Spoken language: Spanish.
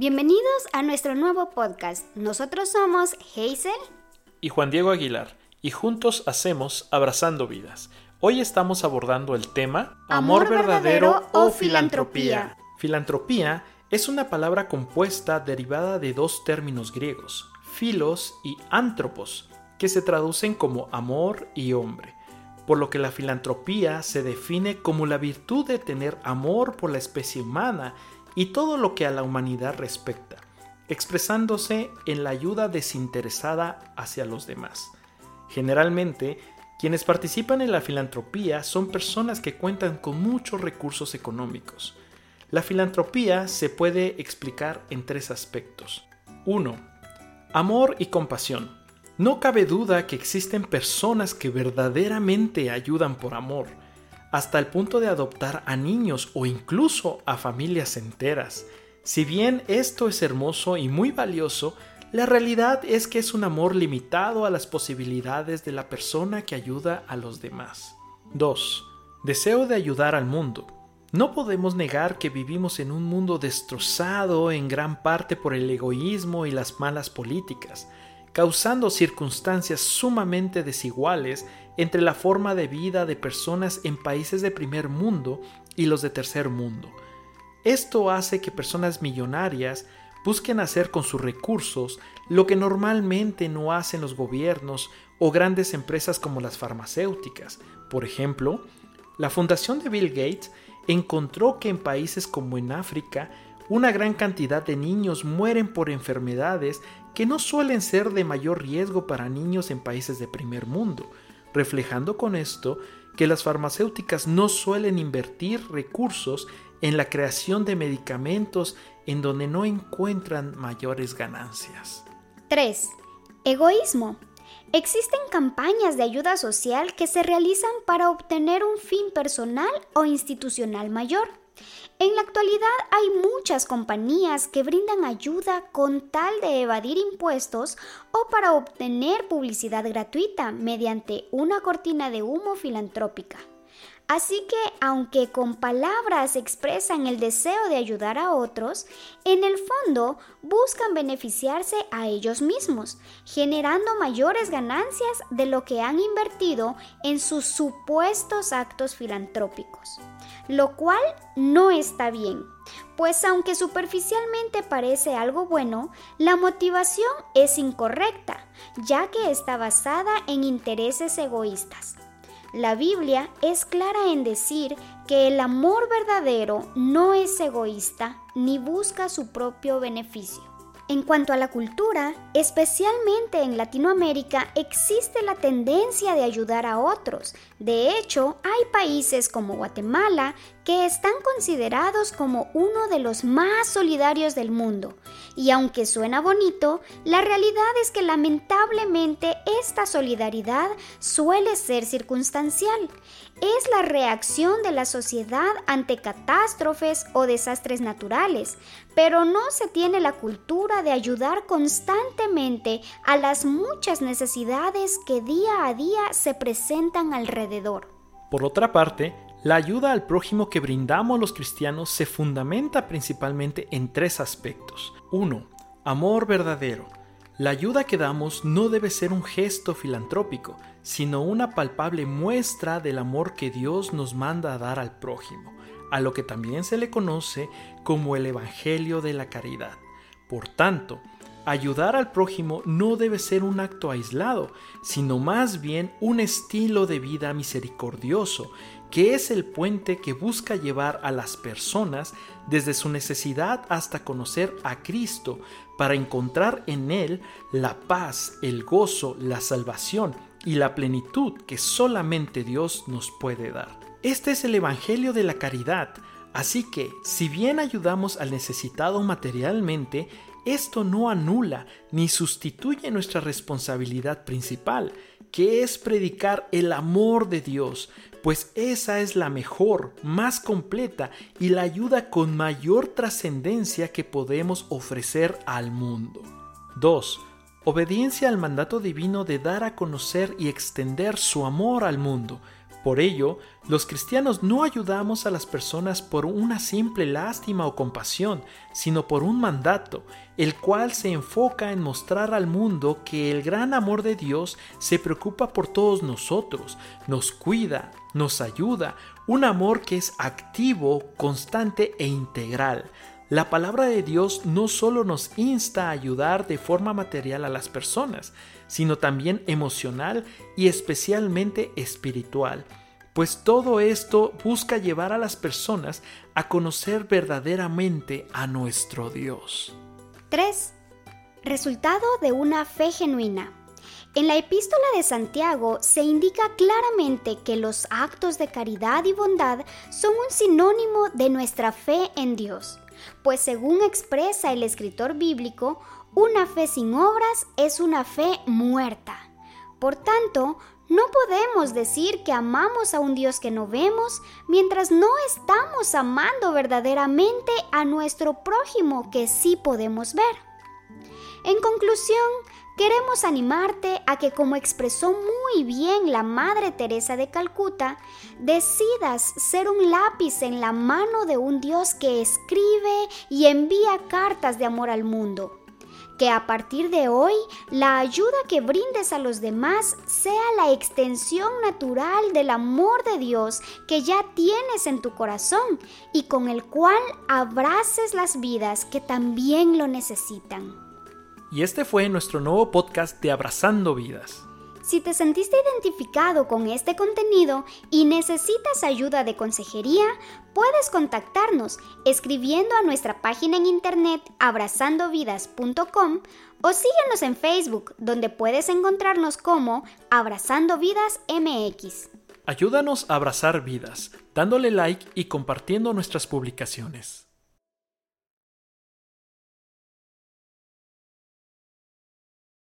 Bienvenidos a nuestro nuevo podcast. Nosotros somos Hazel y Juan Diego Aguilar y juntos hacemos Abrazando Vidas. Hoy estamos abordando el tema Amor, verdadero, o filantropía. Filantropía es una palabra compuesta derivada de dos términos griegos, filos y antropos, que se traducen como amor y hombre por lo que la filantropía se define como la virtud de tener amor por la especie humana y todo lo que a la humanidad respecta, expresándose en la ayuda desinteresada hacia los demás. Generalmente, quienes participan en la filantropía son personas que cuentan con muchos recursos económicos. La filantropía se puede explicar en tres aspectos. 1. Amor y compasión. No cabe duda que existen personas que verdaderamente ayudan por amor, hasta el punto de adoptar a niños o incluso a familias enteras. Si bien esto es hermoso y muy valioso, la realidad es que es un amor limitado a las posibilidades de la persona que ayuda a los demás. 2. Deseo de ayudar al mundo. No podemos negar que vivimos en un mundo destrozado en gran parte por el egoísmo y las malas políticas causando circunstancias sumamente desiguales entre la forma de vida de personas en países de primer mundo y los de tercer mundo. Esto hace que personas millonarias busquen hacer con sus recursos lo que normalmente no hacen los gobiernos o grandes empresas como las farmacéuticas. Por ejemplo, la fundación de Bill Gates encontró que en países como en África una gran cantidad de niños mueren por enfermedades que no suelen ser de mayor riesgo para niños en países de primer mundo, reflejando con esto que las farmacéuticas no suelen invertir recursos en la creación de medicamentos en donde no encuentran mayores ganancias. 3. Egoísmo. Existen campañas de ayuda social que se realizan para obtener un fin personal o institucional mayor. En la actualidad hay muchas compañías que brindan ayuda con tal de evadir impuestos o para obtener publicidad gratuita mediante una cortina de humo filantrópica. Así que, aunque con palabras expresan el deseo de ayudar a otros, en el fondo buscan beneficiarse a ellos mismos, generando mayores ganancias de lo que han invertido en sus supuestos actos filantrópicos, lo cual no está bien, pues aunque superficialmente parece algo bueno, la motivación es incorrecta, ya que está basada en intereses egoístas. La Biblia es clara en decir que el amor verdadero no es egoísta ni busca su propio beneficio. En cuanto a la cultura, especialmente en Latinoamérica, existe la tendencia de ayudar a otros. De hecho, hay países como Guatemala que están considerados como uno de los más solidarios del mundo. Y aunque suena bonito, la realidad es que lamentablemente esta solidaridad suele ser circunstancial. Es la reacción de la sociedad ante catástrofes o desastres naturales, pero no se tiene la cultura de ayudar constantemente a las muchas necesidades que día a día se presentan alrededor. Por otra parte, la ayuda al prójimo que brindamos los cristianos se fundamenta principalmente en tres aspectos. 1. Amor verdadero. La ayuda que damos no debe ser un gesto filantrópico, sino una palpable muestra del amor que Dios nos manda a dar al prójimo, a lo que también se le conoce como el Evangelio de la Caridad. Por tanto, ayudar al prójimo no debe ser un acto aislado, sino más bien un estilo de vida misericordioso que es el puente que busca llevar a las personas desde su necesidad hasta conocer a Cristo para encontrar en Él la paz, el gozo, la salvación y la plenitud que solamente Dios nos puede dar. Este es el Evangelio de la caridad, así que si bien ayudamos al necesitado materialmente, esto no anula ni sustituye nuestra responsabilidad principal, que es predicar el amor de Dios, pues esa es la mejor, más completa y la ayuda con mayor trascendencia que podemos ofrecer al mundo. 2. Obediencia al mandato divino de dar a conocer y extender su amor al mundo, Por ello, los cristianos no ayudamos a las personas por una simple lástima o compasión, sino por un mandato, el cual se enfoca en mostrar al mundo que el gran amor de Dios se preocupa por todos nosotros, nos cuida, nos ayuda, un amor que es activo, constante e integral. La palabra de Dios no solo nos insta a ayudar de forma material a las personas, sino también emocional y especialmente espiritual, pues todo esto busca llevar a las personas a conocer verdaderamente a nuestro Dios. 3. Resultado de una fe genuina. En la epístola de Santiago se indica claramente que los actos de caridad y bondad son un sinónimo de nuestra fe en Dios pues según expresa el escritor bíblico, una fe sin obras es una fe muerta. Por tanto, no podemos decir que amamos a un Dios que no vemos mientras no estamos amando verdaderamente a nuestro prójimo que sí podemos ver. En conclusión, queremos animarte a que, como expresó muy bien la Madre Teresa de Calcuta, decidas ser un lápiz en la mano de un Dios que escribe y envía cartas de amor al mundo. Que a partir de hoy la ayuda que brindes a los demás sea la extensión natural del amor de Dios que ya tienes en tu corazón y con el cual abraces las vidas que también lo necesitan. Y este fue nuestro nuevo podcast de Abrazando Vidas. Si te sentiste identificado con este contenido y necesitas ayuda de consejería, puedes contactarnos escribiendo a nuestra página en internet abrazandovidas.com o síguenos en Facebook, donde puedes encontrarnos como Abrazando Vidas MX. Ayúdanos a abrazar vidas, dándole like y compartiendo nuestras publicaciones.